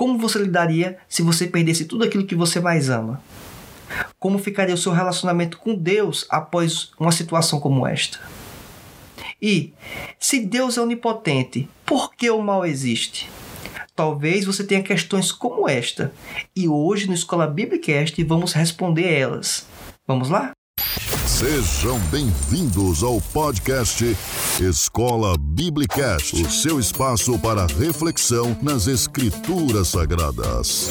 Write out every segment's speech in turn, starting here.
Como você lidaria se você perdesse tudo aquilo que você mais ama? Como ficaria o seu relacionamento com Deus após uma situação como esta? E, se Deus é onipotente, por que o mal existe? Talvez você tenha questões como esta, e hoje no Escola Biblicast vamos responder elas. Vamos lá? Sejam bem-vindos ao podcast Escola Biblicast, o seu espaço para reflexão nas Escrituras Sagradas.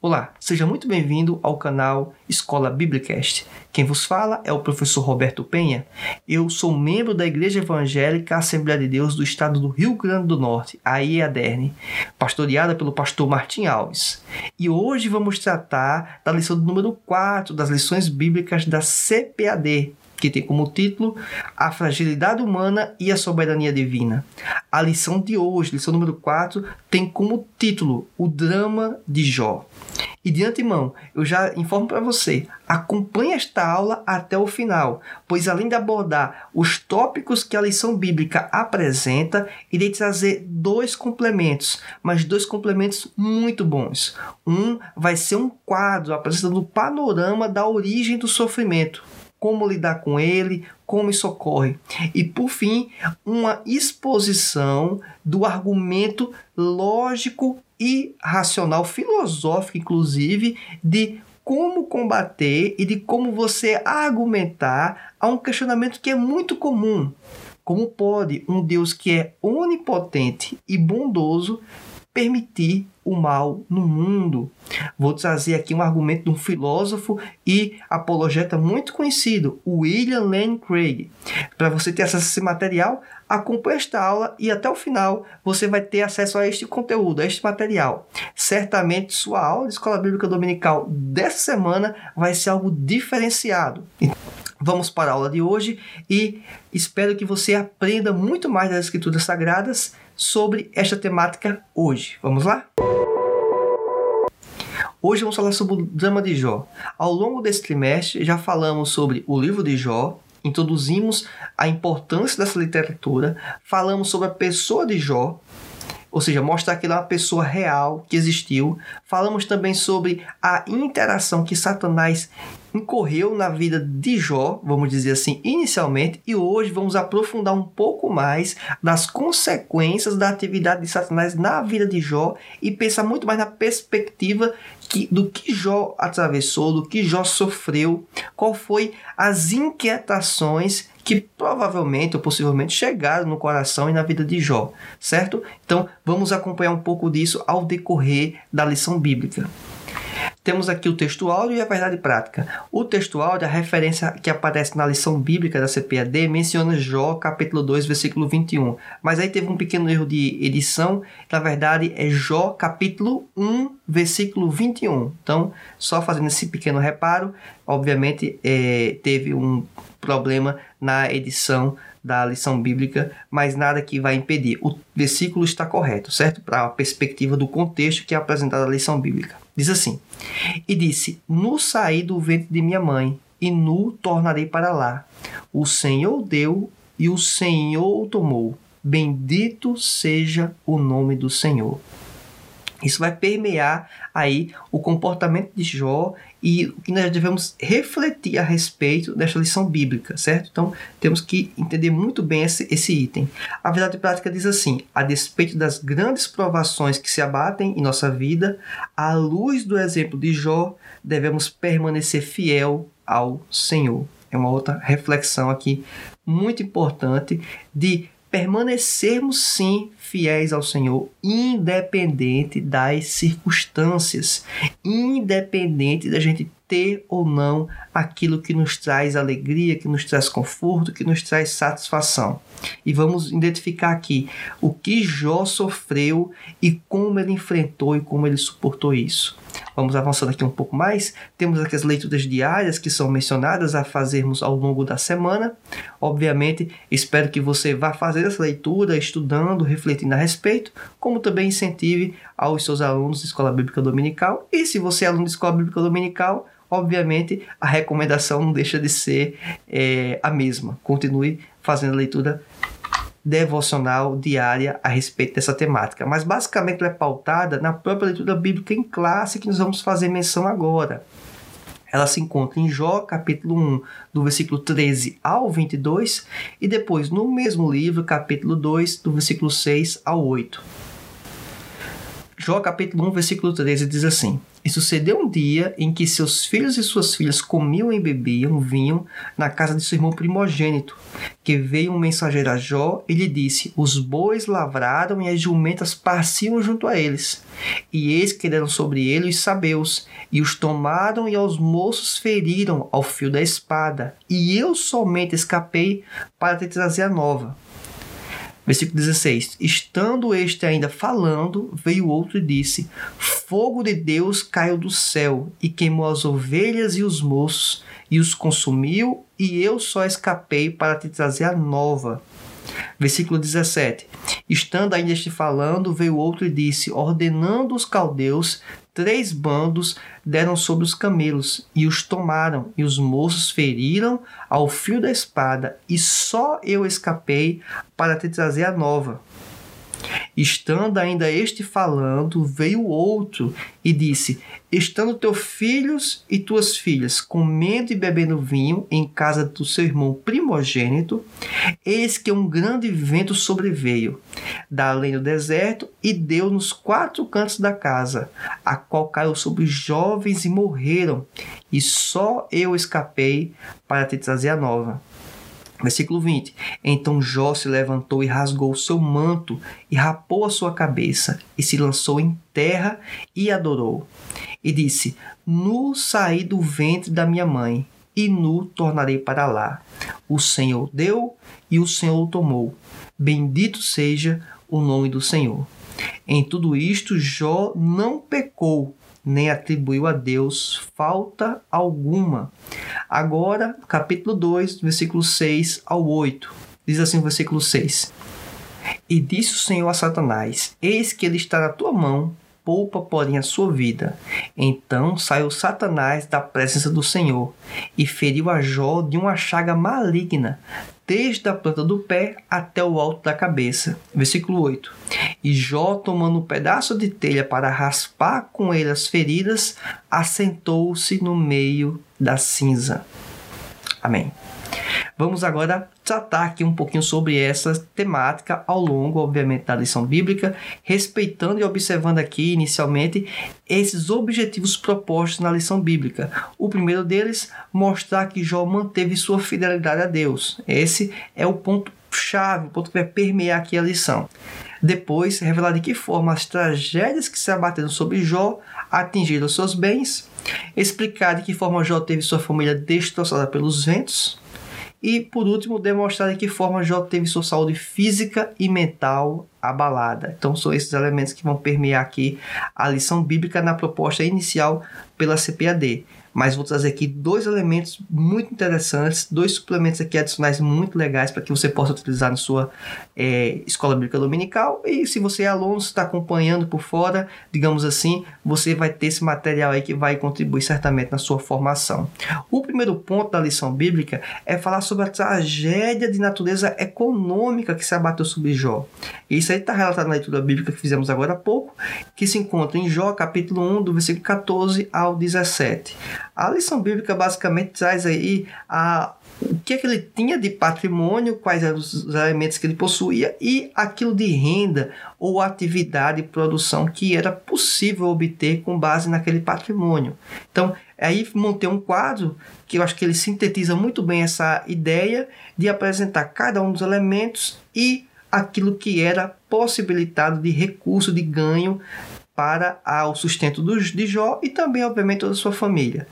Olá, seja muito bem-vindo ao canal Escola Biblicast. Quem vos fala é o professor Roberto Penha. Eu sou membro da Igreja Evangélica Assembleia de Deus do estado do Rio Grande do Norte, a IEADERN, pastoreada pelo pastor Martim Alves. E hoje vamos tratar da lição número 4 das lições bíblicas da CPAD, que tem como título A Fragilidade Humana e a Soberania Divina. A lição de hoje, lição número 4, tem como título O Drama de Jó. E de antemão, eu já informo para você, acompanhe esta aula até o final, pois além de abordar os tópicos que a lição bíblica apresenta, irei trazer dois complementos, mas dois complementos muito bons. Um vai ser um quadro apresentando o panorama da origem do sofrimento como lidar com ele, como isso ocorre. E por fim, uma exposição do argumento lógico e racional, filosófico inclusive, de como combater e de como você argumentar a um questionamento que é muito comum. Como pode um Deus que é onipotente e bondoso permitir o mal no mundo. Vou trazer aqui um argumento de um filósofo e apologeta muito conhecido, William Lane Craig. Para você ter acesso a esse material, acompanhe esta aula e até o final você vai ter acesso a este conteúdo, a este material. Certamente sua aula de Escola Bíblica Dominical dessa semana vai ser algo diferenciado. Vamos para a aula de hoje e espero que você aprenda muito mais das Escrituras Sagradas sobre esta temática hoje. Vamos lá? Hoje vamos falar sobre o drama de Jó. Ao longo desse trimestre já falamos sobre o livro de Jó, introduzimos a importância dessa literatura, falamos sobre a pessoa de Jó, ou seja, mostrar que ele é uma pessoa real que existiu. Falamos também sobre a interação que Satanás incorreu na vida de Jó, vamos dizer assim, inicialmente, e hoje vamos aprofundar um pouco mais das consequências da atividade de Satanás na vida de Jó e pensar muito mais na perspectiva que, do que Jó atravessou, do que Jó sofreu, qual foi as inquietações que provavelmente ou possivelmente chegaram no coração e na vida de Jó, certo? Então, vamos acompanhar um pouco disso ao decorrer da lição bíblica. Temos aqui o texto áudio e a verdade prática. O texto áudio, a referência que aparece na lição bíblica da CPAD, menciona Jó, capítulo 2, versículo 21. Mas aí teve um pequeno erro de edição. Na verdade, é Jó, capítulo 1, versículo 21. Então, só fazendo esse pequeno reparo, obviamente é, teve um problema na edição da lição bíblica, mas nada que vai impedir. O versículo está correto, certo? Para a perspectiva do contexto que é apresentado na lição bíblica. Diz assim: E disse: Nu saí do ventre de minha mãe, e nu tornarei para lá. O Senhor deu e o Senhor tomou. Bendito seja o nome do Senhor. Isso vai permear aí o comportamento de Jó e o que nós devemos refletir a respeito desta lição bíblica, certo? Então, temos que entender muito bem esse, esse item. A verdade prática diz assim: a despeito das grandes provações que se abatem em nossa vida, à luz do exemplo de Jó, devemos permanecer fiel ao Senhor. É uma outra reflexão aqui muito importante de permanecermos sim fiéis ao Senhor, independente das circunstâncias, independente da gente ter ou não aquilo que nos traz alegria, que nos traz conforto, que nos traz satisfação. E vamos identificar aqui o que Jó sofreu e como ele enfrentou e como ele suportou isso. Vamos avançando aqui um pouco mais. Temos aqui as leituras diárias que são mencionadas a fazermos ao longo da semana. Obviamente, espero que você vá fazer essa leitura, estudando, refletindo a respeito, como também incentive aos seus alunos de Escola Bíblica Dominical. E se você é aluno de Escola Bíblica Dominical, obviamente a recomendação não deixa de ser é, a mesma. Continue fazendo a leitura devocional diária a respeito dessa temática, mas basicamente ela é pautada na própria leitura bíblica em classe que nós vamos fazer menção agora. Ela se encontra em Jó, capítulo 1, do versículo 13 ao 22, e depois no mesmo livro, capítulo 2, do versículo 6 ao 8. Jó capítulo 1, versículo 13 diz assim: E sucedeu um dia em que seus filhos e suas filhas comiam e bebiam vinho na casa de seu irmão primogênito, que veio um mensageiro a Jó e lhe disse: Os bois lavraram e as jumentas pasciam junto a eles. E eis que deram sobre ele os sabeus, e os tomaram e aos moços feriram ao fio da espada. E eu somente escapei para te trazer a nova. Versículo 16: Estando este ainda falando, veio outro e disse: Fogo de Deus caiu do céu e queimou as ovelhas e os moços e os consumiu, e eu só escapei para te trazer a nova. Versículo 17: Estando ainda este falando, veio outro e disse: Ordenando os caldeus, três bandos deram sobre os camelos e os tomaram, e os moços feriram ao fio da espada, e só eu escapei para te trazer a nova. Estando ainda este falando, veio outro e disse: Estando teus filhos e tuas filhas comendo e bebendo vinho em casa do seu irmão primogênito, eis que um grande vento sobreveio, da além do deserto, e deu nos quatro cantos da casa, a qual caiu sobre jovens e morreram, e só eu escapei para te trazer a nova. Versículo 20. Então Jó se levantou e rasgou o seu manto e rapou a sua cabeça e se lançou em terra e adorou. E disse: Nu saí do ventre da minha mãe e nu tornarei para lá. O Senhor deu e o Senhor tomou. Bendito seja o nome do Senhor. Em tudo isto, Jó não pecou, nem atribuiu a Deus falta alguma. Agora, capítulo 2, versículo 6 ao 8. Diz assim o versículo 6. E disse o Senhor a Satanás: Eis que ele está na tua mão, poupa, porém, a sua vida. Então saiu Satanás da presença do Senhor e feriu a Jó de uma chaga maligna, desde a planta do pé até o alto da cabeça. Versículo 8. E Jó, tomando um pedaço de telha para raspar com ele as feridas, assentou-se no meio da cinza. Amém. Vamos agora tratar aqui um pouquinho sobre essa temática ao longo, obviamente, da lição bíblica, respeitando e observando aqui inicialmente esses objetivos propostos na lição bíblica. O primeiro deles, mostrar que Jó manteve sua fidelidade a Deus. Esse é o ponto chave, o ponto que vai permear aqui a lição. Depois, revelar de que forma as tragédias que se abateram sobre Jó atingiram seus bens, explicar de que forma Jó teve sua família destroçada pelos ventos, e, por último, demonstrar de que forma Jó teve sua saúde física e mental abalada. Então, são esses elementos que vão permear aqui a lição bíblica na proposta inicial pela CPAD mas vou trazer aqui dois elementos muito interessantes, dois suplementos aqui adicionais muito legais para que você possa utilizar na sua é, escola bíblica dominical. E se você é aluno, está acompanhando por fora, digamos assim, você vai ter esse material aí que vai contribuir certamente na sua formação. O primeiro ponto da lição bíblica é falar sobre a tragédia de natureza econômica que se abateu sobre Jó. Isso aí está relatado na leitura bíblica que fizemos agora há pouco, que se encontra em Jó, capítulo 1, do versículo 14 ao 17. A lição bíblica basicamente traz aí a, o que, é que ele tinha de patrimônio, quais eram os elementos que ele possuía e aquilo de renda ou atividade e produção que era possível obter com base naquele patrimônio. Então, aí montei um quadro que eu acho que ele sintetiza muito bem essa ideia de apresentar cada um dos elementos e aquilo que era possibilitado de recurso de ganho para o sustento dos, de Jó e também, obviamente, toda a sua família.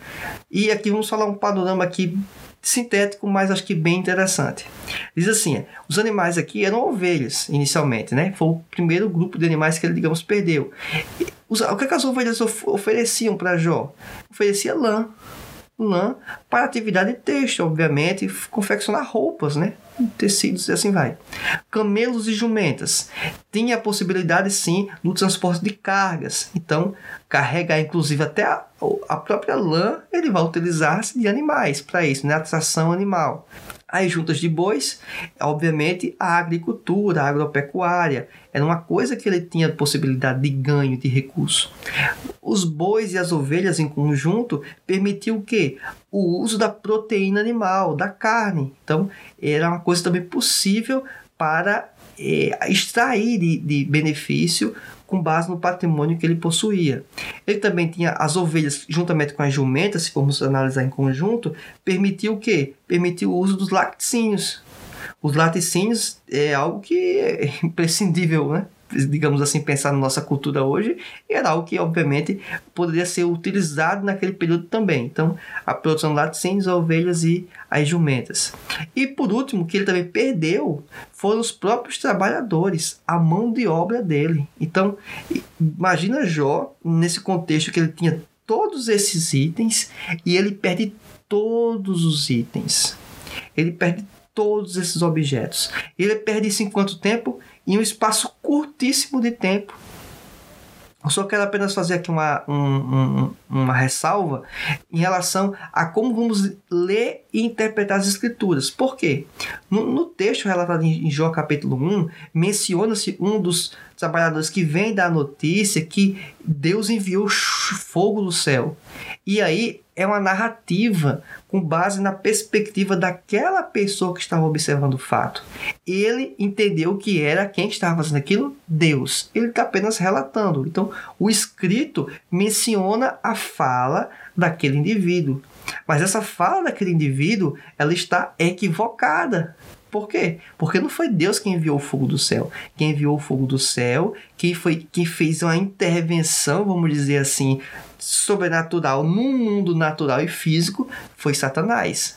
E aqui vamos falar um panorama aqui sintético, mas acho que bem interessante. Diz assim, os animais aqui eram ovelhas inicialmente, né? Foi o primeiro grupo de animais que ele, digamos, perdeu. O que, é que as ovelhas of, ofereciam para Jó? Oferecia lã, lã para atividade têxtil, obviamente, confeccionar roupas, né? tecidos e assim vai. Camelos e jumentas. Tinha a possibilidade, sim, do transporte de cargas. Então, carregar inclusive até a, a própria lã, ele vai utilizar-se de animais para isso, né? Atração animal. As juntas de bois, obviamente, a agricultura, a agropecuária, era uma coisa que ele tinha possibilidade de ganho de recurso. Os bois e as ovelhas em conjunto permitiu o quê? O uso da proteína animal, da carne. Então, era uma coisa também possível para é, extrair de, de benefício com base no patrimônio que ele possuía. Ele também tinha as ovelhas, juntamente com as jumentas, se formos analisar em conjunto, permitiu o quê? Permitiu o uso dos laticínios. Os laticínios é algo que é imprescindível, né? Digamos assim, pensar na nossa cultura hoje, era algo que, obviamente, poderia ser utilizado naquele período também. Então, a produção de laticínios, ovelhas e as jumentas. E, por último, que ele também perdeu foram os próprios trabalhadores, a mão de obra dele. Então, imagina Jó, nesse contexto que ele tinha todos esses itens e ele perde todos os itens. Ele perde todos esses objetos. Ele perde isso em quanto tempo? Em um espaço curtíssimo de tempo. Eu só quero apenas fazer aqui uma, um, um, uma ressalva em relação a como vamos ler e interpretar as escrituras. Por quê? No, no texto relatado em Jó capítulo 1, menciona-se um dos trabalhadores que vem dar a notícia que Deus enviou fogo do céu. E aí é uma narrativa com base na perspectiva daquela pessoa que estava observando o fato. Ele entendeu que era quem estava fazendo aquilo? Deus. Ele está apenas relatando. Então, o escrito menciona a fala daquele indivíduo. Mas essa fala daquele indivíduo, ela está equivocada. Por quê? Porque não foi Deus quem enviou o fogo do céu. Quem enviou o fogo do céu, quem foi quem fez uma intervenção, vamos dizer assim, sobrenatural no mundo natural e físico, foi Satanás.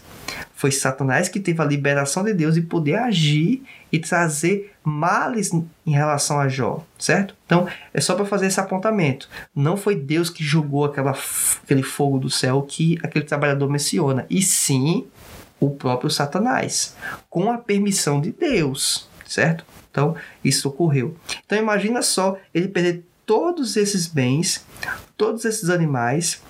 Foi Satanás que teve a liberação de Deus e poder agir e trazer males em relação a Jó, certo? Então, é só para fazer esse apontamento. Não foi Deus que jogou aquela, aquele fogo do céu que aquele trabalhador menciona, e sim o próprio Satanás, com a permissão de Deus, certo? Então, isso ocorreu. Então, imagina só ele perder todos esses bens, todos esses animais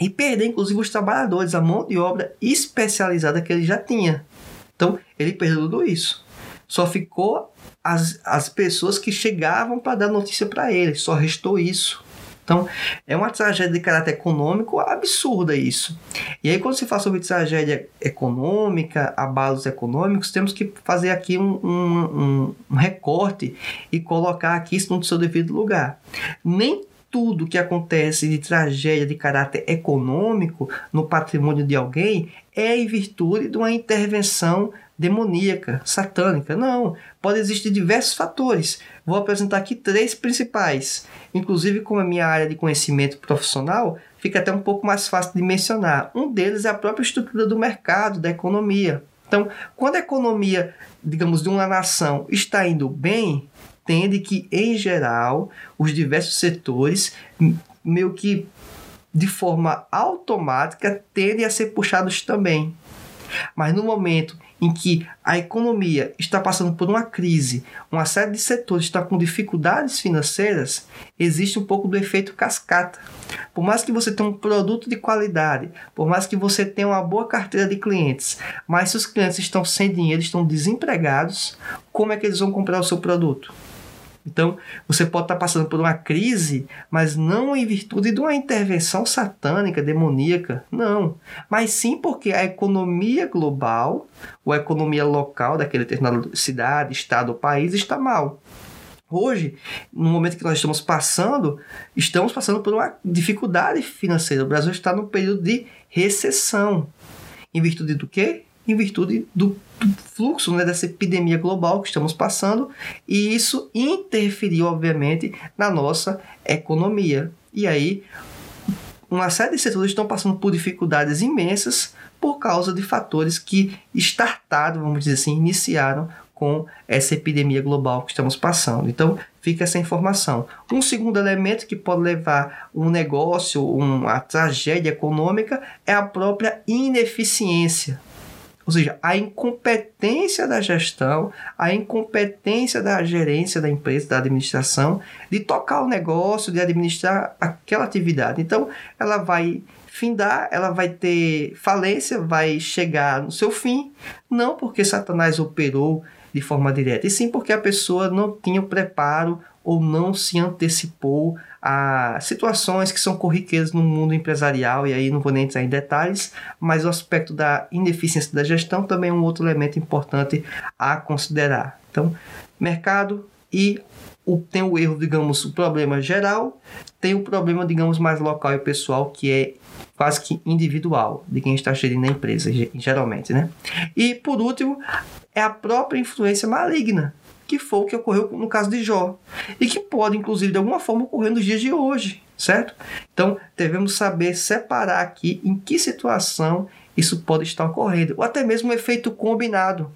e perder, inclusive, os trabalhadores, a mão de obra especializada que ele já tinha. Então, ele perdeu tudo isso. Só ficou as, as pessoas que chegavam para dar notícia para ele, só restou isso. Então, é uma tragédia de caráter econômico absurda isso. E aí, quando se fala sobre tragédia econômica, abalos econômicos, temos que fazer aqui um, um, um, recorte e colocar aqui isso no seu devido lugar. Nem tudo que acontece de tragédia de caráter econômico no patrimônio de alguém é em virtude de uma intervenção demoníaca, satânica. Não, pode existir diversos fatores. Vou apresentar aqui três principais. Inclusive, como a minha área de conhecimento profissional, fica até um pouco mais fácil de mencionar. Um deles é a própria estrutura do mercado, da economia. Então, quando a economia, digamos, de uma nação está indo bem, tende que, em geral, os diversos setores meio que de forma automática tendem a ser puxados também. Mas no momento em que a economia está passando por uma crise, uma série de setores está com dificuldades financeiras, existe um pouco do efeito cascata. Por mais que você tenha um produto de qualidade, por mais que você tenha uma boa carteira de clientes, mas se os clientes estão sem dinheiro, estão desempregados, como é que eles vão comprar o seu produto? Então, você pode estar passando por uma crise, mas não em virtude de uma intervenção satânica, demoníaca, não. Mas sim porque a economia global, ou a economia local daquela determinada cidade, estado ou país está mal. Hoje, no momento que nós estamos passando, estamos passando por uma dificuldade financeira. O Brasil está num período de recessão. Em virtude do quê? Em virtude do fluxo né, dessa epidemia global que estamos passando e isso interferiu, obviamente, na nossa economia. E aí, uma série de setores estão passando por dificuldades imensas por causa de fatores que startaram, vamos dizer assim, iniciaram com essa epidemia global que estamos passando. Então, fica essa informação. Um segundo elemento que pode levar um negócio, uma tragédia econômica, é a própria ineficiência Ou seja, a incompetência da gestão, a incompetência da gerência da empresa, da administração, de tocar o negócio, de administrar aquela atividade. Então, ela vai findar, ela vai ter falência, vai chegar no seu fim, não porque Satanás operou de forma direta, e sim porque a pessoa não tinha o preparo ou não se antecipou a situações que são corriqueiras no mundo empresarial, e aí não vou nem entrar em detalhes, mas o aspecto da ineficiência da gestão também é um outro elemento importante a considerar. Então, mercado e o, tem o erro, digamos, o problema geral, tem o problema, digamos, mais local e pessoal, que é quase que individual de quem está gerindo a empresa, geralmente, né? E por último, é a própria influência maligna, que foi o que ocorreu no caso de Jó e que pode, inclusive, de alguma forma ocorrer nos dias de hoje, certo? Então, devemos saber separar aqui em que situação isso pode estar ocorrendo, ou até mesmo o efeito combinado.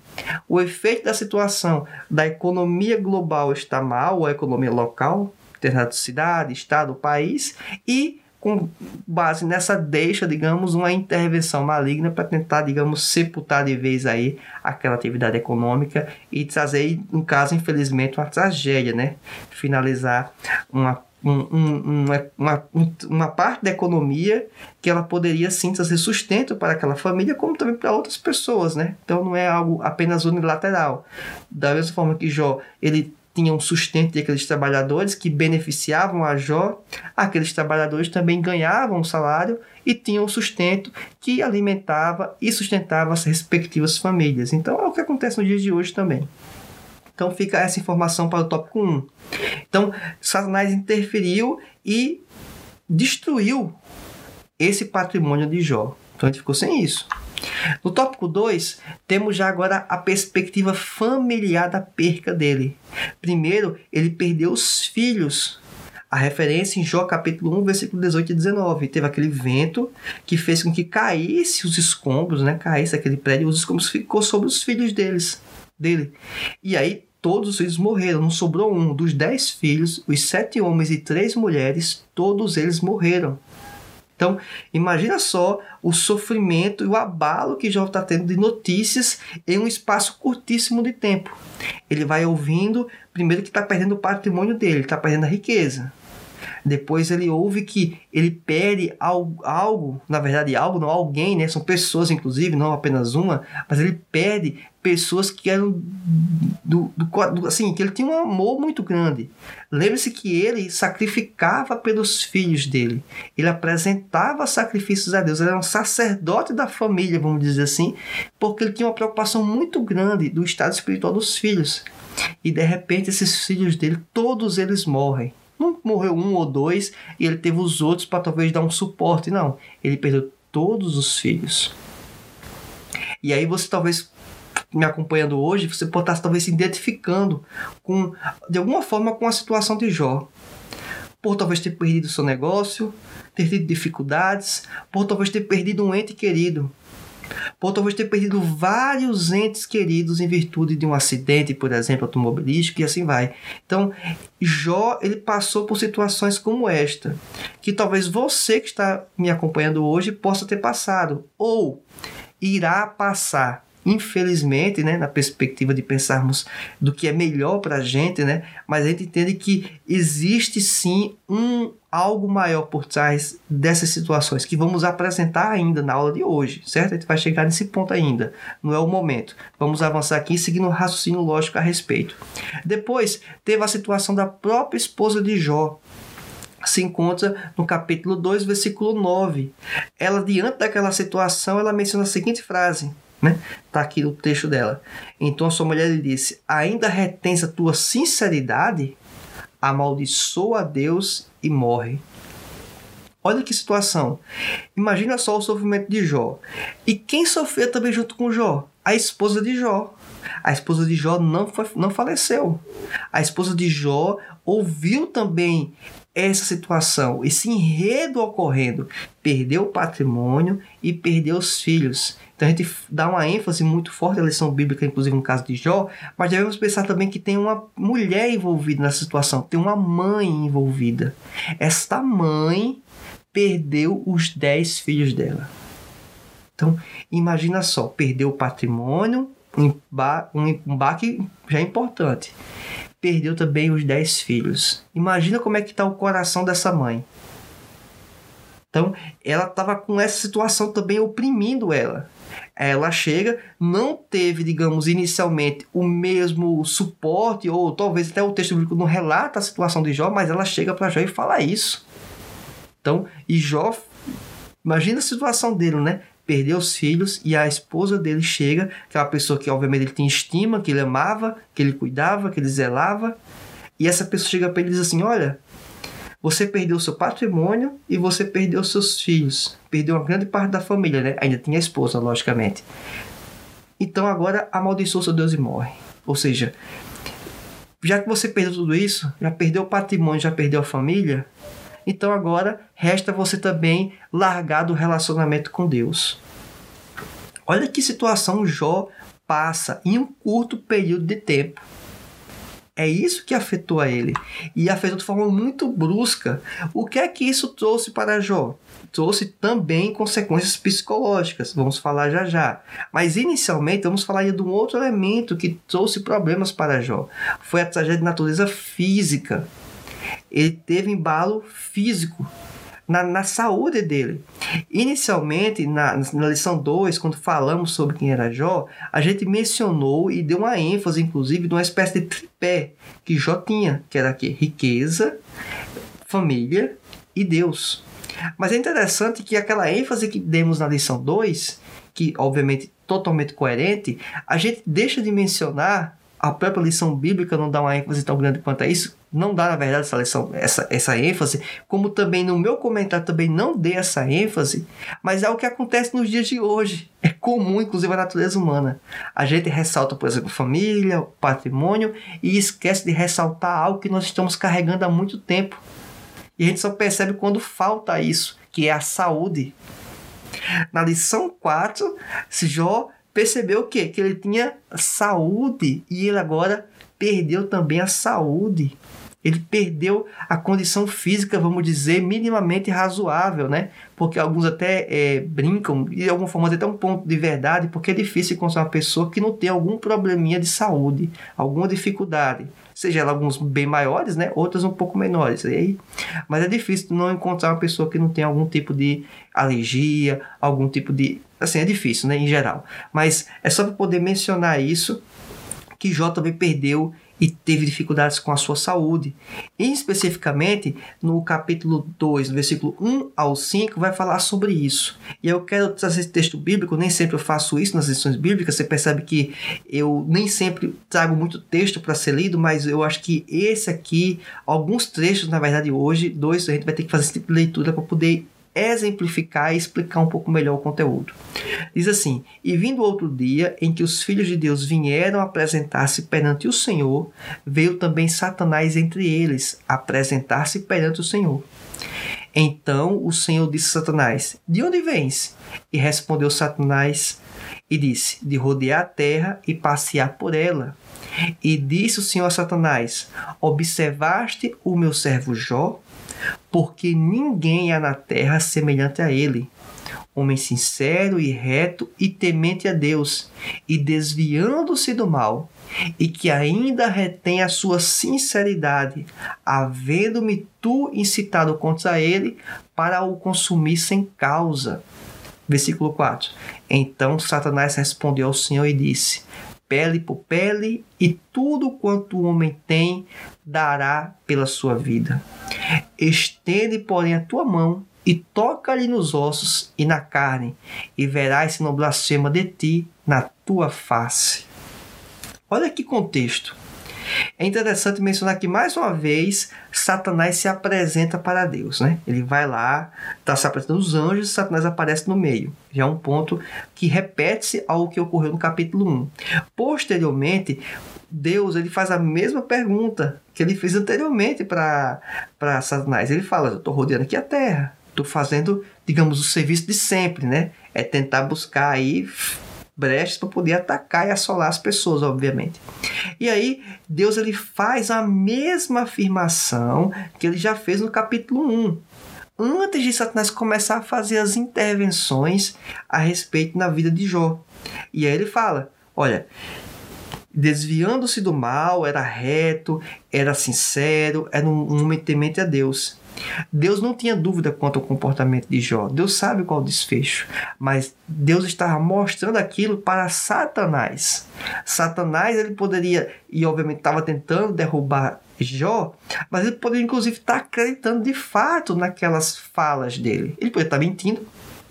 O efeito da situação da economia global está mal, ou a economia local, determinada cidade, estado, país, e com base nessa deixa, digamos, uma intervenção maligna para tentar, digamos, sepultar de vez aí aquela atividade econômica e trazer, no caso, infelizmente, uma tragédia, né? Finalizar uma um, um, uma, uma parte da economia que ela poderia sim trazer sustento para aquela família, como também para outras pessoas, né? Então não é algo apenas unilateral. Da mesma forma que Jó, ele tinham sustento de aqueles trabalhadores que beneficiavam a Jó, aqueles trabalhadores também ganhavam um salário e tinham sustento que alimentava e sustentava as respectivas famílias. Então é o que acontece nos dias de hoje também. Então fica essa informação para o tópico 1. Então Satanás interferiu e destruiu esse patrimônio de Jó. Então a gente ficou sem isso. No tópico 2, temos já agora a perspectiva familiar da perca dele. Primeiro, ele perdeu os filhos. A referência em Jó capítulo 1, versículo 18 e 19. Teve aquele vento que fez com que caísse os escombros, né? Caísse aquele prédio, os escombros ficou sobre os filhos deles, dele. E aí todos os filhos morreram, não sobrou um. Dos dez filhos, os sete homens e três mulheres, todos eles morreram. Então, imagina só o sofrimento e o abalo que Jó está tendo de notícias em um espaço curtíssimo de tempo. Ele vai ouvindo, primeiro que está perdendo o patrimônio dele, está perdendo a riqueza. Depois ele ouve que ele perde algo, algo, na verdade algo, não alguém, né? São pessoas, inclusive, não apenas uma, mas ele perde pessoas que eram do, do, do assim, que ele tinha um amor muito grande. Lembre-se que ele sacrificava pelos filhos dele. Ele apresentava sacrifícios a Deus. Ele era um sacerdote da família, vamos dizer assim, porque ele tinha uma preocupação muito grande do estado espiritual dos filhos. E de repente esses filhos dele, todos eles morrem. Não morreu um ou dois e ele teve os outros para talvez dar um suporte. Não, ele perdeu todos os filhos. E aí você talvez me acompanhando hoje, você pode estar talvez se identificando com de alguma forma com a situação de Jó. Por talvez ter perdido seu negócio, ter tido dificuldades, por talvez ter perdido um ente querido, por talvez ter perdido vários entes queridos em virtude de um acidente, por exemplo, automobilístico e assim vai. Então, Jó, ele passou por situações como esta, que talvez você que está me acompanhando hoje possa ter passado ou irá passar infelizmente, né, na perspectiva de pensarmos do que é melhor para a gente, né, mas a gente entende que existe sim um algo maior por trás dessas situações que vamos apresentar ainda na aula de hoje, certo? A gente vai chegar nesse ponto ainda, não é o momento. Vamos avançar aqui seguindo um raciocínio lógico a respeito. Depois, teve a situação da própria esposa de Jó, se encontra no capítulo 2, versículo 9. Ela, diante daquela situação, ela menciona a seguinte frase: né? Tá aqui o texto dela. Então a sua mulher lhe disse: Ainda retens a tua sinceridade? Amaldiçoa a Deus e morre. Olha que situação. Imagina só o sofrimento de Jó. E quem sofreu também junto com Jó? A esposa de Jó. A esposa de Jó não, foi, não faleceu. A esposa de Jó ouviu também essa situação, esse enredo ocorrendo. Perdeu o patrimônio e perdeu os filhos. Então a gente dá uma ênfase muito forte à lição bíblica, inclusive no caso de Jó, mas devemos pensar também que tem uma mulher envolvida nessa situação, tem uma mãe envolvida. Esta mãe perdeu os dez filhos dela. Então, imagina só, perdeu o patrimônio, um, um baque já importante. Perdeu também os dez filhos. Imagina como é que está o coração dessa mãe. Então, ela estava com essa situação também oprimindo ela. Ela chega, não teve, digamos, inicialmente o mesmo suporte, ou talvez até o texto bíblico não relata a situação de Jó, mas ela chega para Jó e fala isso. Então, e Jó, imagina a situação dele, né? Perdeu os filhos e a esposa dele chega, que é uma pessoa que obviamente ele tinha estima, que ele amava, que ele cuidava, que ele zelava, e essa pessoa chega para ele e diz assim: Olha, você perdeu seu patrimônio e você perdeu seus filhos. Perdeu uma grande parte da família, né? Ainda tinha a esposa, logicamente. Então agora amaldiçoa seu Deus e morre. Ou seja, já que você perdeu tudo isso, já perdeu o patrimônio, já perdeu a família, então agora resta você também largar do relacionamento com Deus. Olha que situação Jó passa em um curto período de tempo. É isso que afetou a ele. E afetou de forma muito brusca. O que é que isso trouxe para Jó? Trouxe também consequências psicológicas. Vamos falar já já. Mas inicialmente vamos falar de um outro elemento que trouxe problemas para Jó. Foi a tragédia de natureza física. Ele teve embalo físico na, na saúde dele. Inicialmente, na, na lição 2, quando falamos sobre quem era Jó, a gente mencionou e deu uma ênfase, inclusive, de uma espécie de tripé que Jó tinha, que era aqui, riqueza, família e Deus. Mas é interessante que aquela ênfase que demos na lição 2, que obviamente totalmente coerente, a gente deixa de mencionar a própria lição bíblica não dá uma ênfase tão grande quanto a isso, não dá na verdade essa lição, essa, essa ênfase, como também no meu comentário também não dei essa ênfase, mas é o que acontece nos dias de hoje. É comum, inclusive, a natureza humana. A gente ressalta, por exemplo, família, patrimônio e esquece de ressaltar algo que nós estamos carregando há muito tempo. E a gente só percebe quando falta isso, que é a saúde. Na lição 4, Jó percebeu o quê? Que ele tinha saúde e ele agora perdeu também a saúde. Ele perdeu a condição física, vamos dizer, minimamente razoável, né? Porque alguns até é, brincam, e de alguma forma até um ponto de verdade, porque é difícil encontrar uma pessoa que não tem algum probleminha de saúde, alguma dificuldade. Seja ela alguns bem maiores, né? Outras um pouco menores. E aí, mas é difícil não encontrar uma pessoa que não tem algum tipo de alergia, algum tipo de Assim, é difícil, né, em geral. Mas é só para poder mencionar isso que Jó também perdeu e teve dificuldades com a sua saúde. E especificamente no capítulo 2, no versículo 1 ao 5, vai falar sobre isso. E eu quero trazer esse texto bíblico, nem sempre eu faço isso nas lições bíblicas, você percebe que eu nem sempre trago muito texto para ser lido, mas eu acho que esse aqui, alguns trechos, na verdade, hoje, dois, a gente vai ter que fazer esse tipo de leitura para poder exemplificar e explicar um pouco melhor o conteúdo. Diz assim: E vindo outro dia em que os filhos de Deus vieram apresentar-se perante o Senhor, veio também Satanás entre eles apresentar-se perante o Senhor. Então o Senhor disse a Satanás: De onde vens? E respondeu Satanás e disse: De rodear a terra e passear por ela. E disse o Senhor a Satanás: Observaste o meu servo Jó? Porque ninguém há na terra semelhante a ele. Homem sincero e reto e temente a Deus, e desviando-se do mal, e que ainda retém a sua sinceridade, havendo-me tu incitado contra ele para o consumir sem causa. Versículo 4. Então Satanás respondeu ao Senhor e disse: Pele por pele, e tudo quanto o homem tem dará pela sua vida. Estende, porém, a tua mão e toca-lhe nos ossos e na carne, e verás se não blasfema de ti na tua face. Olha que contexto. É interessante mencionar que mais uma vez Satanás se apresenta para Deus, né? Ele vai lá, está se apresentando os anjos Satanás aparece no meio. Já é um ponto que repete-se ao que ocorreu no capítulo 1. Posteriormente, Deus ele faz a mesma pergunta que ele fez anteriormente para Satanás. Ele fala: Eu estou rodeando aqui a terra, estou fazendo, digamos, o serviço de sempre, né? É tentar buscar aí brechas para poder atacar e assolar as pessoas, obviamente. E aí, Deus ele faz a mesma afirmação que ele já fez no capítulo 1. antes de Satanás começar a fazer as intervenções a respeito na vida de Jó. E aí ele fala: olha, desviando-se do mal, era reto, era sincero, era um homem temente a Deus. Deus não tinha dúvida quanto ao comportamento de Jó. Deus sabe qual o desfecho. Mas Deus estava mostrando aquilo para Satanás. Satanás ele poderia, e obviamente estava tentando derrubar Jó, mas ele poderia inclusive estar acreditando de fato naquelas falas dele. Ele poderia estar mentindo,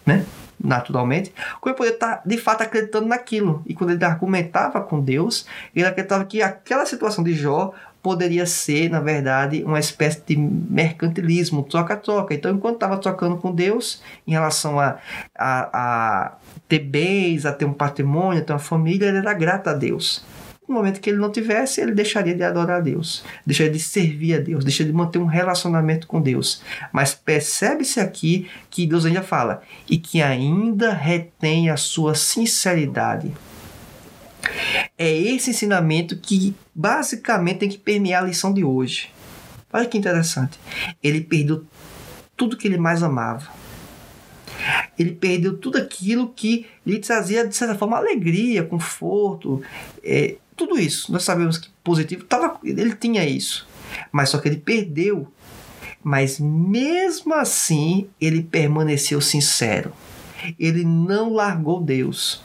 né? Naturalmente, como ele estar de fato acreditando naquilo. E quando ele argumentava com Deus, ele acreditava que aquela situação de Jó poderia ser, na verdade, uma espécie de mercantilismo, troca-troca. Então, enquanto estava trocando com Deus em relação a, a, a ter bens, a ter um patrimônio, a ter uma família, ele era grato a Deus. No momento que ele não tivesse, ele deixaria de adorar a Deus, deixaria de servir a Deus, deixaria de manter um relacionamento com Deus. Mas percebe-se aqui que Deus ainda fala, e que ainda retém a sua sinceridade. É esse ensinamento que basicamente tem que permear a lição de hoje. Olha que interessante. Ele perdeu tudo que ele mais amava. Ele perdeu tudo aquilo que lhe trazia, de certa forma, alegria, conforto, é, tudo isso. Nós sabemos que positivo, tava, ele tinha isso. Mas só que ele perdeu. Mas mesmo assim, ele permaneceu sincero. Ele não largou Deus.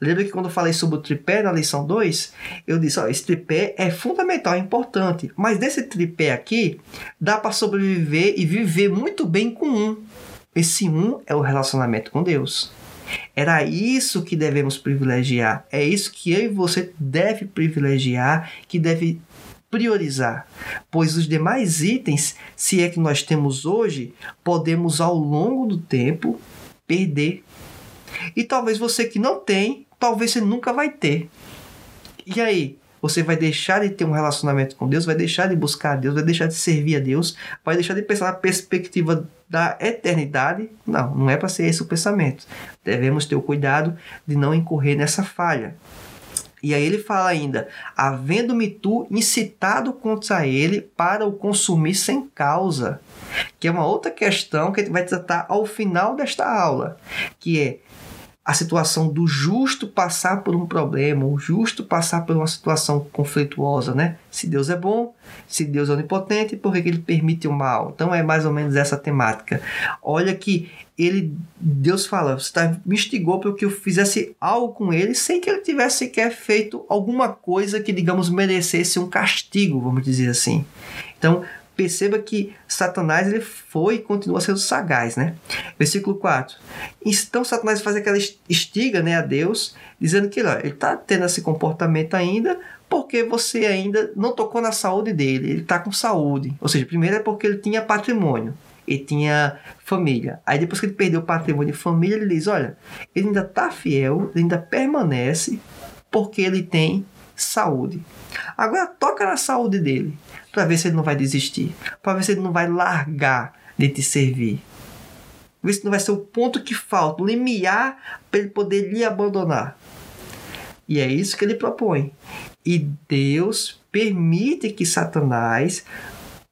Lembra que quando eu falei sobre o tripé na lição 2, eu disse, ó, esse tripé é fundamental, é importante, mas desse tripé aqui dá para sobreviver e viver muito bem com um. Esse um é o relacionamento com Deus. Era isso que devemos privilegiar. É isso que eu e você deve privilegiar, que deve priorizar, pois os demais itens, se é que nós temos hoje, podemos ao longo do tempo perder e talvez você que não tem, talvez você nunca vai ter. E aí? Você vai deixar de ter um relacionamento com Deus, vai deixar de buscar a Deus, vai deixar de servir a Deus, vai deixar de pensar na perspectiva da eternidade. Não, não é para ser esse o pensamento. Devemos ter o cuidado de não incorrer nessa falha. E aí ele fala ainda: havendo-me tu incitado contra ele para o consumir sem causa. Que é uma outra questão que a gente vai tratar ao final desta aula, que é a situação do justo passar por um problema, o justo passar por uma situação conflituosa, né? Se Deus é bom, se Deus é onipotente, por que ele permite o mal? Então é mais ou menos essa temática. Olha que ele, Deus fala, você tá, me instigou para que eu fizesse algo com ele sem que ele tivesse sequer feito alguma coisa que, digamos, merecesse um castigo, vamos dizer assim. Então, perceba que Satanás ele foi e continua sendo sagaz, né? Versículo 4. Então Satanás faz aquela estiga né, a Deus, dizendo que ó, ele está tendo esse comportamento ainda porque você ainda não tocou na saúde dele, ele está com saúde. Ou seja, primeiro é porque ele tinha patrimônio, ele tinha família. Aí depois que ele perdeu o patrimônio e família, ele diz, olha, ele ainda está fiel, ele ainda permanece porque ele tem saúde. Agora toca na saúde dele para ver se ele não vai desistir, para ver se ele não vai largar de te servir. Ver se não vai ser o ponto que falta, o limiar para ele poder lhe abandonar. E é isso que ele propõe. E Deus permite que Satanás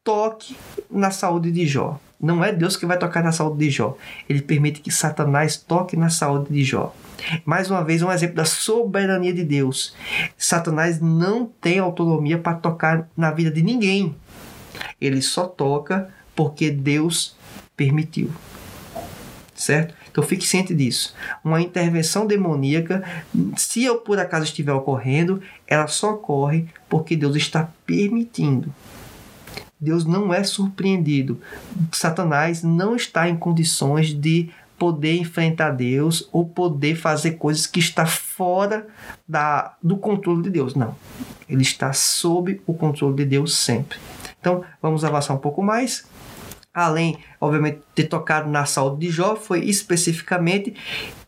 toque na saúde de Jó. Não é Deus que vai tocar na saúde de Jó. Ele permite que Satanás toque na saúde de Jó. Mais uma vez, um exemplo da soberania de Deus. Satanás não tem autonomia para tocar na vida de ninguém. Ele só toca porque Deus permitiu. Certo? Então fique ciente disso. Uma intervenção demoníaca, se eu por acaso estiver ocorrendo, ela só ocorre porque Deus está permitindo. Deus não é surpreendido. Satanás não está em condições de poder enfrentar Deus ou poder fazer coisas que está fora da, do controle de Deus. Não. Ele está sob o controle de Deus sempre. Então, vamos avançar um pouco mais. Além, obviamente, de tocado na saúde de Jó, foi especificamente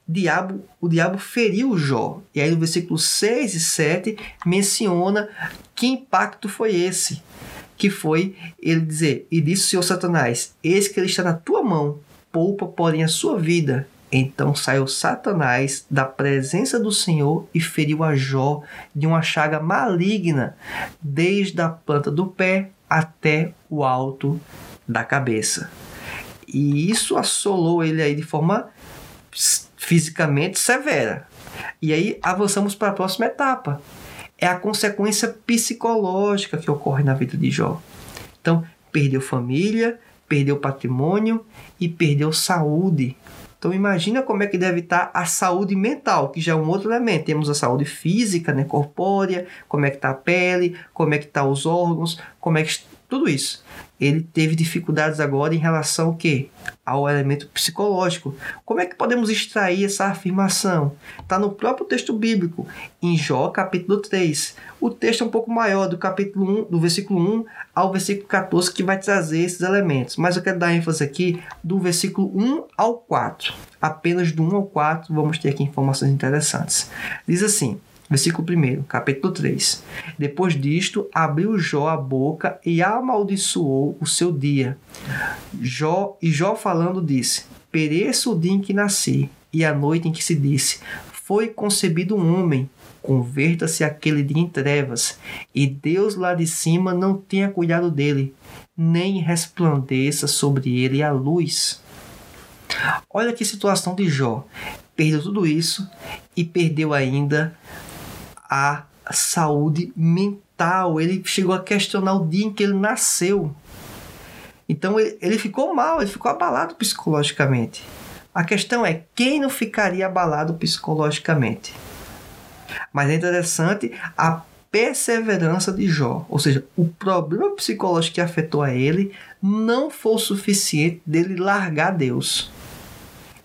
diabo, o diabo feriu Jó. E aí no versículo 6 e 7 menciona que impacto foi esse. Que foi ele dizer, e disse o Senhor Satanás, eis que ele está na tua mão, poupa, porém, a sua vida. Então saiu Satanás da presença do Senhor e feriu a Jó de uma chaga maligna, desde a planta do pé até o alto da cabeça. E isso assolou ele aí de forma fisicamente severa. E aí avançamos para a próxima etapa. É a consequência psicológica que ocorre na vida de Jó. Então, perdeu família, perdeu patrimônio e perdeu saúde. Então imagina como é que deve estar a saúde mental, que já é um outro elemento. Temos a saúde física, né, corpórea, como é que está a pele, como é que estão tá os órgãos, como é que tudo isso ele teve dificuldades agora em relação ao quê? Ao elemento psicológico. Como é que podemos extrair essa afirmação? Está no próprio texto bíblico, em Jó, capítulo 3. O texto é um pouco maior, do capítulo 1, do versículo 1 ao versículo 14, que vai trazer esses elementos. Mas eu quero dar ênfase aqui do versículo 1 ao 4. Apenas do 1 ao 4 vamos ter aqui informações interessantes. Diz assim: Versículo 1, capítulo 3. Depois disto, abriu Jó a boca e amaldiçoou o seu dia. Jó, e Jó falando disse: Pereça o dia em que nasci, e a noite em que se disse: Foi concebido um homem. Converta-se aquele dia em trevas, e Deus lá de cima não tenha cuidado dele, nem resplandeça sobre ele a luz. Olha que situação de Jó. Perdeu tudo isso e perdeu ainda a saúde mental. Ele chegou a questionar o dia em que ele nasceu. Então ele, ele ficou mal, ele ficou abalado psicologicamente. A questão é quem não ficaria abalado psicologicamente. Mas é interessante a perseverança de Jó, ou seja, o problema psicológico que afetou a ele não foi o suficiente dele largar Deus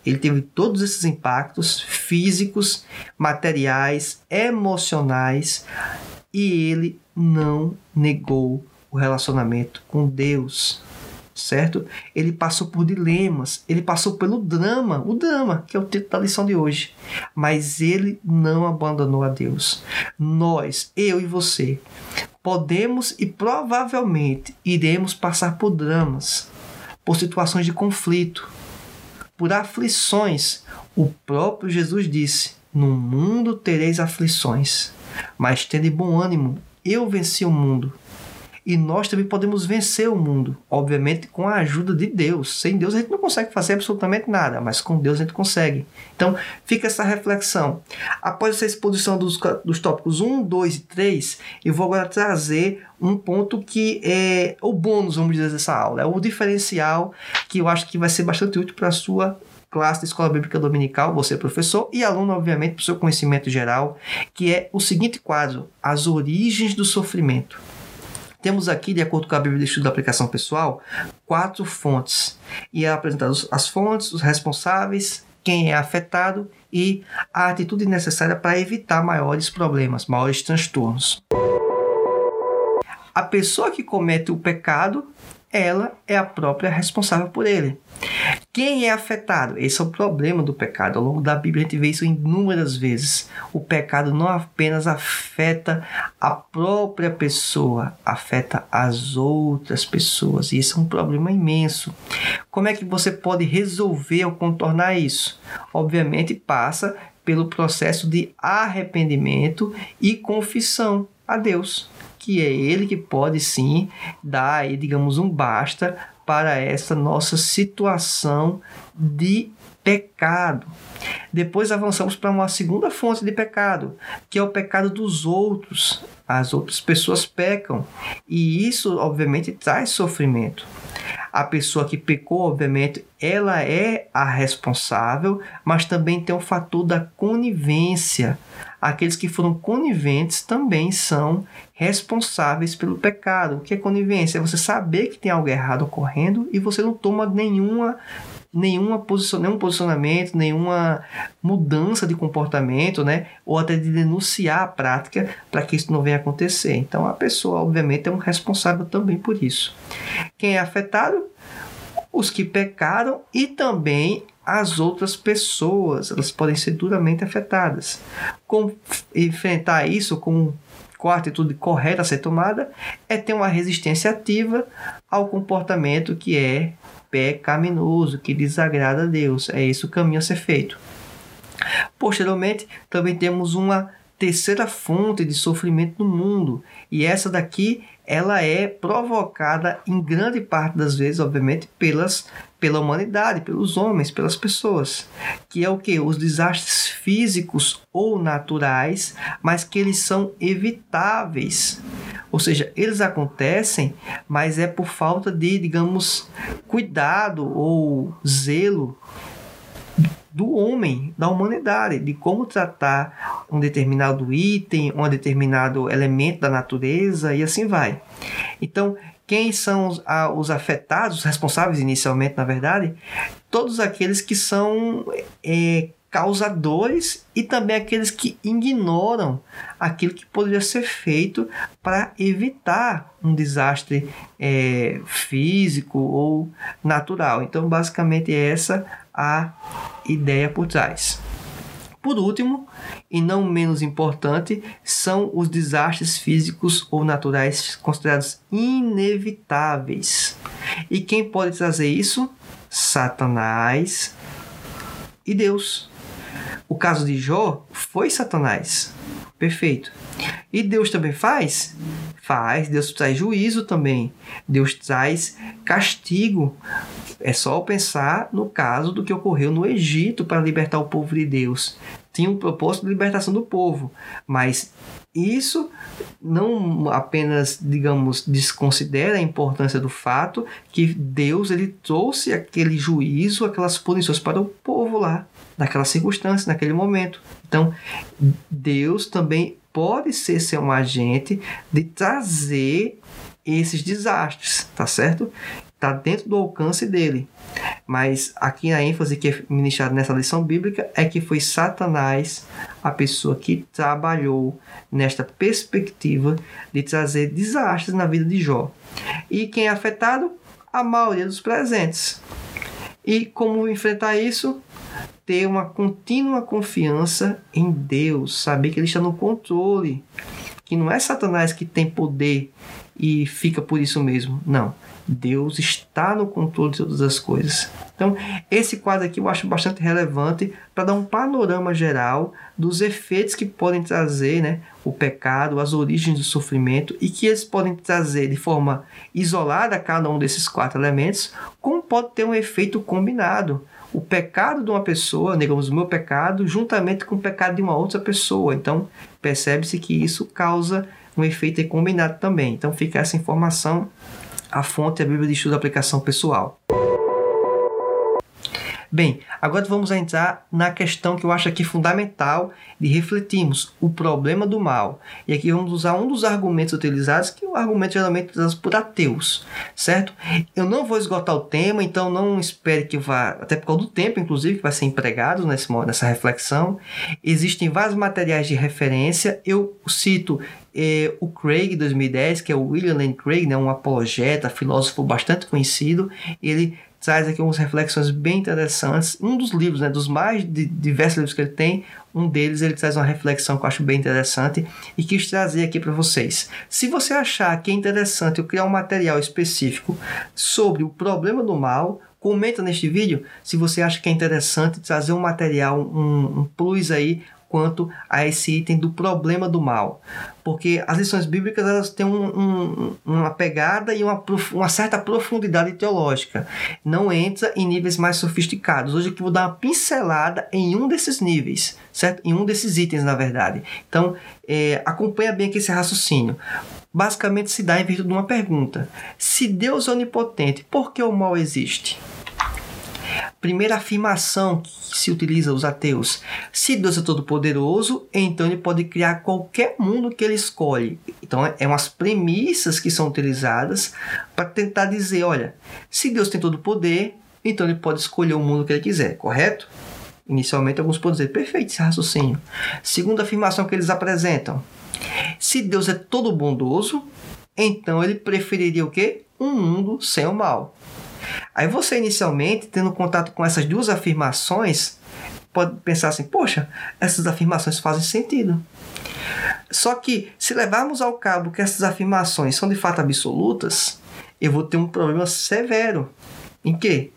ele teve todos esses impactos físicos, materiais, emocionais e ele não negou o relacionamento com Deus, certo? Ele passou por dilemas, ele passou pelo drama, o drama, que é o título da lição de hoje, mas ele não abandonou a Deus. Nós, eu e você, podemos e provavelmente iremos passar por dramas, por situações de conflito, por aflições. O próprio Jesus disse: No mundo tereis aflições, mas tende bom ânimo, eu venci o mundo. E nós também podemos vencer o mundo, obviamente com a ajuda de Deus. Sem Deus a gente não consegue fazer absolutamente nada, mas com Deus a gente consegue. Então fica essa reflexão. Após essa exposição dos, dos tópicos 1, 2 e 3, eu vou agora trazer um ponto que é o bônus, vamos dizer, dessa aula. É o diferencial que eu acho que vai ser bastante útil para a sua classe de Escola Bíblica Dominical, você professor e aluno, obviamente, para o seu conhecimento geral, que é o seguinte quadro: as origens do sofrimento. Temos aqui, de acordo com a Bíblia de Estudo da Aplicação Pessoal, quatro fontes. E é apresentado as fontes, os responsáveis, quem é afetado e a atitude necessária para evitar maiores problemas, maiores transtornos. A pessoa que comete o pecado, ela é a própria responsável por ele. Quem é afetado? Esse é o problema do pecado. Ao longo da Bíblia a gente vê isso inúmeras vezes. O pecado não apenas afeta a própria pessoa, afeta as outras pessoas. E isso é um problema imenso. Como é que você pode resolver ou contornar isso? Obviamente passa pelo processo de arrependimento e confissão a Deus que é ele que pode sim dar aí, digamos, um basta para essa nossa situação de pecado. Depois avançamos para uma segunda fonte de pecado, que é o pecado dos outros. As outras pessoas pecam e isso, obviamente, traz sofrimento. A pessoa que pecou, obviamente, ela é a responsável, mas também tem o fator da conivência. Aqueles que foram coniventes também são responsáveis pelo pecado. O que é conivência? É você saber que tem algo errado ocorrendo e você não toma nenhuma nenhuma posição, nenhum posicionamento, nenhuma mudança de comportamento, né? Ou até de denunciar a prática para que isso não venha acontecer. Então a pessoa, obviamente, é um responsável também por isso. Quem é afetado? Os que pecaram e também as outras pessoas, elas podem ser duramente afetadas. Como enfrentar isso com qual a atitude correta a ser tomada é ter uma resistência ativa ao comportamento que é pecaminoso, que desagrada a Deus. É esse o caminho a ser feito. Posteriormente, também temos uma terceira fonte de sofrimento no mundo. E essa daqui ela é provocada em grande parte das vezes, obviamente, pelas pela humanidade, pelos homens, pelas pessoas, que é o que os desastres físicos ou naturais, mas que eles são evitáveis. Ou seja, eles acontecem, mas é por falta de, digamos, cuidado ou zelo do homem, da humanidade, de como tratar um determinado item, um determinado elemento da natureza e assim vai. Então, quem são os, os afetados, os responsáveis inicialmente, na verdade? Todos aqueles que são é, causadores e também aqueles que ignoram aquilo que poderia ser feito para evitar um desastre é, físico ou natural. Então, basicamente, é essa a ideia por trás. Por último, e não menos importante, são os desastres físicos ou naturais considerados inevitáveis. E quem pode trazer isso? Satanás e Deus. O caso de Jó foi Satanás. Perfeito. E Deus também faz? Faz. Deus traz juízo também. Deus traz castigo. É só pensar no caso do que ocorreu no Egito para libertar o povo de Deus tinha um propósito de libertação do povo, mas isso não apenas, digamos, desconsidera a importância do fato que Deus ele trouxe aquele juízo, aquelas punições para o povo lá, naquela circunstância, naquele momento. Então, Deus também pode ser, ser um agente de trazer esses desastres, tá certo? Está dentro do alcance dele. Mas aqui a ênfase que é ministrada nessa lição bíblica é que foi Satanás a pessoa que trabalhou nesta perspectiva de trazer desastres na vida de Jó. E quem é afetado? A maioria dos presentes. E como enfrentar isso? Ter uma contínua confiança em Deus, saber que Ele está no controle, que não é Satanás que tem poder e fica por isso mesmo. Não. Deus está no controle de todas as coisas. Então, esse quadro aqui eu acho bastante relevante para dar um panorama geral dos efeitos que podem trazer né, o pecado, as origens do sofrimento e que eles podem trazer de forma isolada cada um desses quatro elementos, como pode ter um efeito combinado. O pecado de uma pessoa, digamos, o meu pecado, juntamente com o pecado de uma outra pessoa. Então, percebe-se que isso causa um efeito combinado também. Então, fica essa informação a fonte a Bíblia de Estudo da Aplicação Pessoal. Bem, agora vamos entrar na questão que eu acho aqui fundamental de refletirmos, o problema do mal. E aqui vamos usar um dos argumentos utilizados, que é o argumento geralmente usado por ateus, certo? Eu não vou esgotar o tema, então não espere que vá, até por causa do tempo, inclusive, que vai ser empregado nesse, nessa reflexão. Existem vários materiais de referência, eu cito é, o Craig 2010, que é o William Lane Craig, né, um apologeta, filósofo bastante conhecido, ele traz aqui umas reflexões bem interessantes. Um dos livros, né, dos mais de, diversos livros que ele tem, um deles ele traz uma reflexão que eu acho bem interessante e quis trazer aqui para vocês. Se você achar que é interessante eu criar um material específico sobre o problema do mal, comenta neste vídeo se você acha que é interessante trazer um material, um, um plus aí quanto a esse item do problema do mal. Porque as lições bíblicas elas têm um, um, uma pegada e uma, uma certa profundidade teológica. Não entra em níveis mais sofisticados. Hoje eu vou dar uma pincelada em um desses níveis, certo? Em um desses itens, na verdade. Então, é, acompanha bem aqui esse raciocínio basicamente se dá em virtude de uma pergunta: se Deus é onipotente, por que o mal existe? Primeira afirmação que se utiliza os ateus: se Deus é todo-poderoso, então ele pode criar qualquer mundo que ele escolhe. Então, é umas premissas que são utilizadas para tentar dizer: olha, se Deus tem todo o poder, então ele pode escolher o mundo que ele quiser, correto? Inicialmente, alguns podem dizer: perfeito esse raciocínio. Segunda afirmação que eles apresentam: se Deus é todo bondoso, então ele preferiria o quê? Um mundo sem o mal. Aí você inicialmente, tendo contato com essas duas afirmações, pode pensar assim: poxa, essas afirmações fazem sentido. Só que, se levarmos ao cabo que essas afirmações são de fato absolutas, eu vou ter um problema severo. Em que?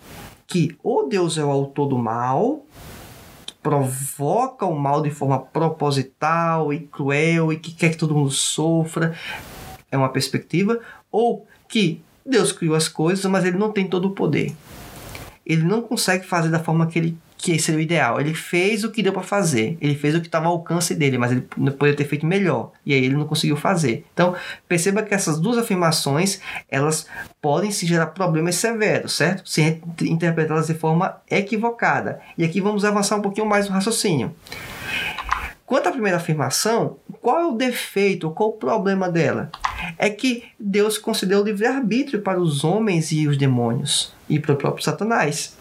Que ou Deus é o autor do mal, provoca o mal de forma proposital e cruel e que quer que todo mundo sofra. É uma perspectiva. Ou que Deus criou as coisas, mas ele não tem todo o poder. Ele não consegue fazer da forma que ele que seria o ideal. Ele fez o que deu para fazer. Ele fez o que estava ao alcance dele, mas ele poderia ter feito melhor. E aí ele não conseguiu fazer. Então, perceba que essas duas afirmações, elas podem se gerar problemas severos, certo? Se interpretá-las de forma equivocada. E aqui vamos avançar um pouquinho mais no raciocínio. Quanto à primeira afirmação, qual é o defeito, qual o problema dela? É que Deus concedeu livre-arbítrio para os homens e os demônios, e para o próprio Satanás.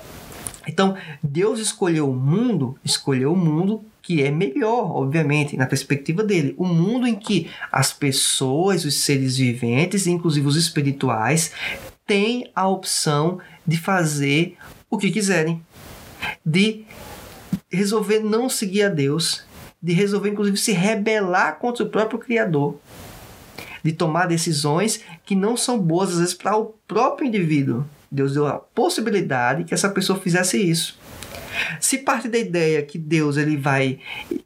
Então, Deus escolheu o mundo, escolheu o mundo que é melhor, obviamente, na perspectiva dele. O mundo em que as pessoas, os seres viventes, inclusive os espirituais, têm a opção de fazer o que quiserem, de resolver não seguir a Deus, de resolver, inclusive, se rebelar contra o próprio Criador, de tomar decisões que não são boas, às vezes, para o próprio indivíduo. Deus deu a possibilidade que essa pessoa fizesse isso. Se parte da ideia que Deus ele vai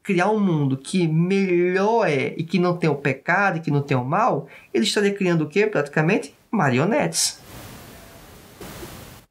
criar um mundo que melhor é e que não tem o pecado e que não tem o mal, ele estaria criando o quê? Praticamente marionetes.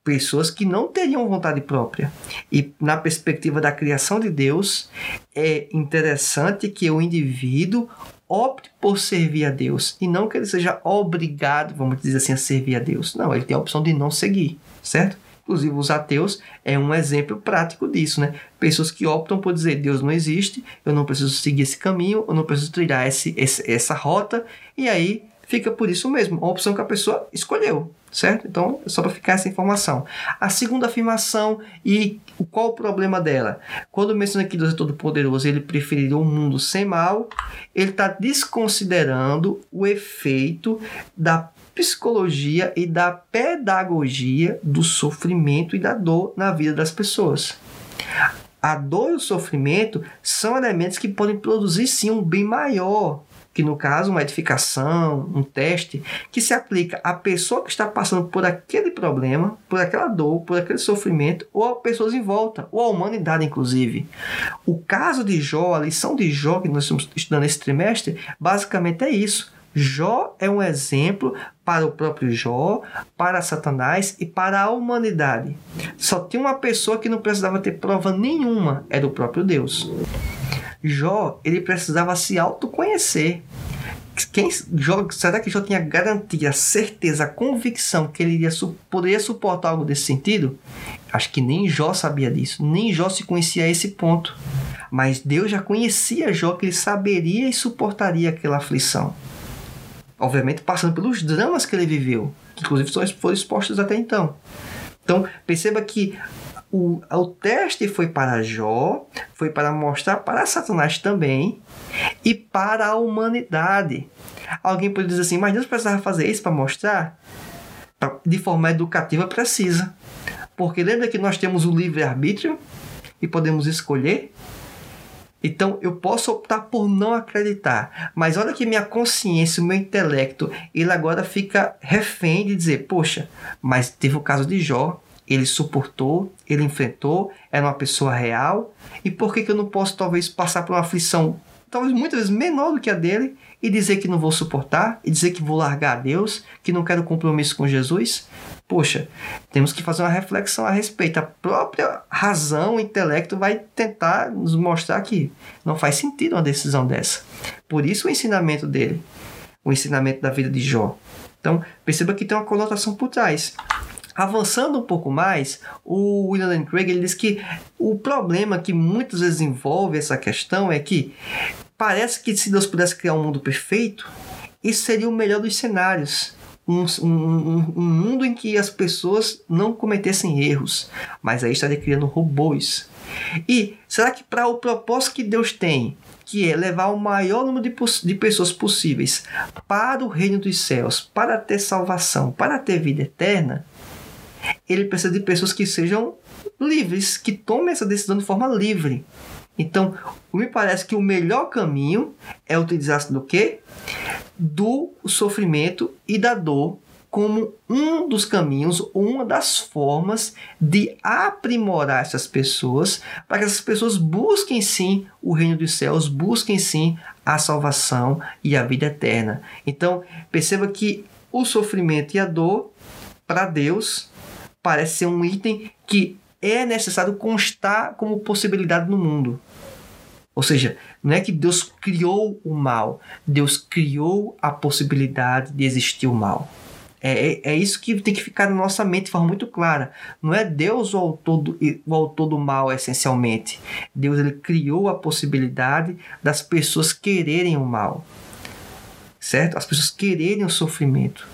Pessoas que não teriam vontade própria. E na perspectiva da criação de Deus, é interessante que o indivíduo opte por servir a Deus e não que ele seja obrigado, vamos dizer assim, a servir a Deus. Não, ele tem a opção de não seguir, certo? Inclusive, os ateus é um exemplo prático disso, né? Pessoas que optam por dizer Deus não existe, eu não preciso seguir esse caminho, eu não preciso trilhar esse, esse essa rota, e aí fica por isso mesmo, uma opção que a pessoa escolheu certo? Então, só para ficar essa informação. A segunda afirmação e qual o problema dela? Quando menciona que Deus é todo poderoso, ele preferiria um mundo sem mal, ele está desconsiderando o efeito da psicologia e da pedagogia do sofrimento e da dor na vida das pessoas. A dor e o sofrimento são elementos que podem produzir sim um bem maior que no caso uma edificação, um teste, que se aplica à pessoa que está passando por aquele problema, por aquela dor, por aquele sofrimento, ou a pessoas em volta, ou a humanidade, inclusive. O caso de Jó, a lição de Jó que nós estamos estudando esse trimestre, basicamente é isso. Jó é um exemplo para o próprio Jó, para Satanás e para a humanidade. Só tinha uma pessoa que não precisava ter prova nenhuma, era o próprio Deus. Jó, ele precisava se autoconhecer. Quem, Jó, será que Jó tinha garantia, certeza, convicção que ele iria, poderia suportar algo desse sentido? Acho que nem Jó sabia disso, nem Jó se conhecia a esse ponto. Mas Deus já conhecia Jó que ele saberia e suportaria aquela aflição. Obviamente passando pelos dramas que ele viveu, que inclusive foram expostos até então. Então, perceba que o, o teste foi para Jó, foi para mostrar para Satanás também e para a humanidade. Alguém pode dizer assim, mas Deus precisava fazer isso para mostrar? De forma educativa, precisa. Porque lembra que nós temos o livre-arbítrio e podemos escolher? Então eu posso optar por não acreditar, mas olha que minha consciência, o meu intelecto, ele agora fica refém de dizer: poxa, mas teve o caso de Jó, ele suportou, ele enfrentou, era uma pessoa real. E por que, que eu não posso, talvez, passar por uma aflição, talvez muitas vezes menor do que a dele, e dizer que não vou suportar, e dizer que vou largar Deus, que não quero compromisso com Jesus? Poxa, temos que fazer uma reflexão a respeito. A própria razão, o intelecto vai tentar nos mostrar que não faz sentido uma decisão dessa. Por isso o ensinamento dele, o ensinamento da vida de Jó. Então, perceba que tem uma conotação por trás. Avançando um pouco mais, o William Craig ele diz que o problema que muitas vezes envolve essa questão é que parece que se Deus pudesse criar um mundo perfeito, isso seria o melhor dos cenários. Um, um, um, mundo em que as pessoas não cometessem erros, mas aí estaria criando robôs. E será que para o propósito que Deus tem, que é levar o maior número de, de pessoas possíveis para o reino dos céus, para ter salvação, para ter vida eterna, ele precisa de pessoas que sejam livres, que tomem essa decisão de forma livre. Então, me parece que o melhor caminho é utilizar-se do quê? Do sofrimento e da dor como um dos caminhos uma das formas de aprimorar essas pessoas, para que essas pessoas busquem sim o reino dos céus, busquem sim a salvação e a vida eterna. Então, perceba que o sofrimento e a dor, para Deus, parece ser um item que é necessário constar como possibilidade no mundo. Ou seja, não é que Deus criou o mal, Deus criou a possibilidade de existir o mal. É, é, é, isso que tem que ficar na nossa mente de forma muito clara. Não é Deus o autor do, o autor do mal, essencialmente. Deus ele criou a possibilidade das pessoas quererem o mal. Certo? As pessoas quererem o sofrimento.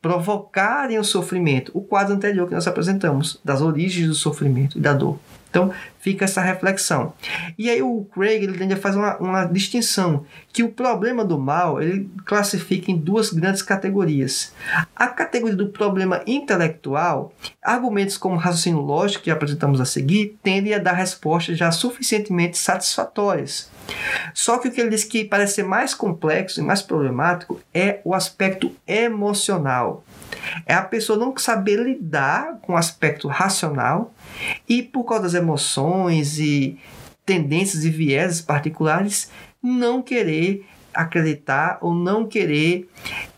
Provocarem o sofrimento. O quadro anterior que nós apresentamos, das origens do sofrimento e da dor. Então, fica essa reflexão. E aí o Craig ele tende a fazer uma, uma, distinção, que o problema do mal ele classifica em duas grandes categorias. A categoria do problema intelectual, argumentos como raciocínio lógico que apresentamos a seguir, tendem a dar respostas já suficientemente satisfatórias. Só que o que ele diz que parece ser mais complexo e mais problemático é o aspecto emocional. É a pessoa não saber lidar com o aspecto racional e, por causa das emoções e tendências e vieses particulares, não querer acreditar ou não querer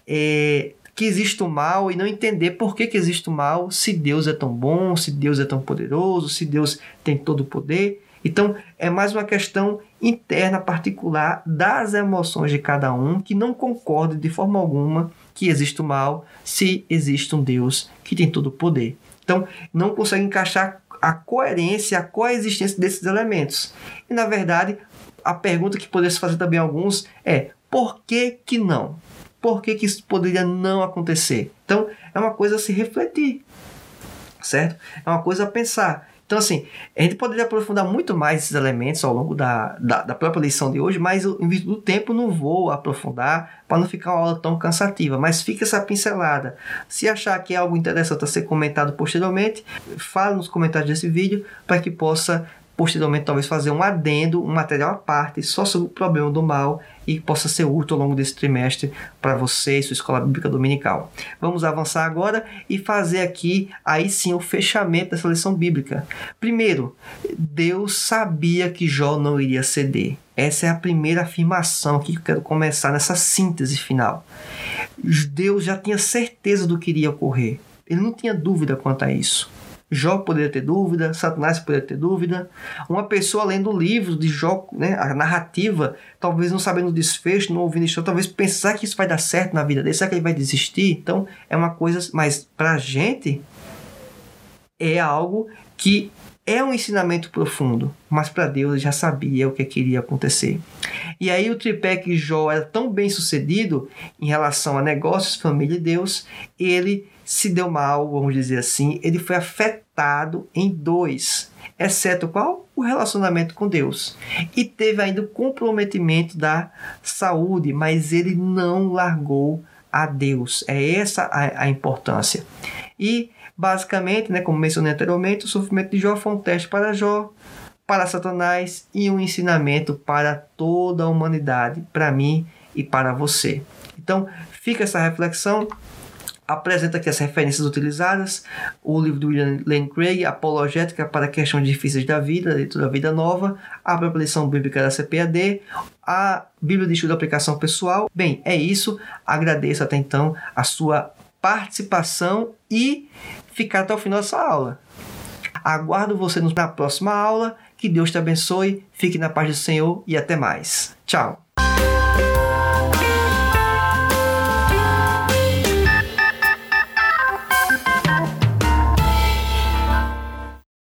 é, que existe o mal e não entender por que, que existe o mal, se Deus é tão bom, se Deus é tão poderoso, se Deus tem todo o poder. Então, é mais uma questão interna, particular das emoções de cada um, que não concorde de forma alguma que existe o mal, se existe um Deus que tem todo o poder. Então, não consegue encaixar a coerência, a coexistência desses elementos. E, na verdade, a pergunta que poderia se fazer também alguns é: por que que não? Por que, que isso poderia não acontecer? Então, é uma coisa a se refletir, certo? É uma coisa a pensar. Então, assim, a gente poderia aprofundar muito mais esses elementos ao longo da, da, da própria lição de hoje, mas em virtude do tempo não vou aprofundar para não ficar uma aula tão cansativa. Mas fica essa pincelada. Se achar que é algo interessante a ser comentado posteriormente, fale nos comentários desse vídeo para que possa posteriormente talvez fazer um adendo, um material à parte só sobre o problema do mal e possa ser útil ao longo desse trimestre para você e sua escola bíblica dominical. Vamos avançar agora e fazer aqui aí sim o fechamento dessa lição bíblica. Primeiro, Deus sabia que Jó não iria ceder. Essa é a primeira afirmação que eu quero começar nessa síntese final. Deus já tinha certeza do que iria ocorrer. Ele não tinha dúvida quanto a isso. Jó poderia ter dúvida, Satanás poderia ter dúvida. Uma pessoa lendo o livro de Jó, né, a narrativa, talvez não sabendo o desfecho, não ouvindo isso, talvez pensar que isso vai dar certo na vida dele, será que ele vai desistir? Então é uma coisa, mas para a gente é algo que é um ensinamento profundo, mas para Deus ele já sabia o que queria acontecer. E aí o tripé que Jó era tão bem sucedido em relação a negócios, família e Deus, ele se deu mal, vamos dizer assim, ele foi afetado em dois, exceto qual? O relacionamento com Deus. E teve ainda o comprometimento da saúde, mas ele não largou a Deus. É essa a, a importância. E, basicamente, né, como mencionei anteriormente, o sofrimento de Jó foi um teste para Jó, para Satanás e um ensinamento para toda a humanidade, para mim e para você. Então, fica essa reflexão apresenta aqui as referências utilizadas, o livro do William Lane Craig, Apologética para Questões Difíceis da Vida, Leitura da Vida Nova, a própria lição bíblica da CPAD, a Bíblia de Estudo de Aplicação Pessoal. Bem, é isso. Agradeço até então a sua participação e ficar até o final dessa aula. Aguardo você na próxima aula. Que Deus te abençoe, fique na paz do Senhor e até mais. Tchau!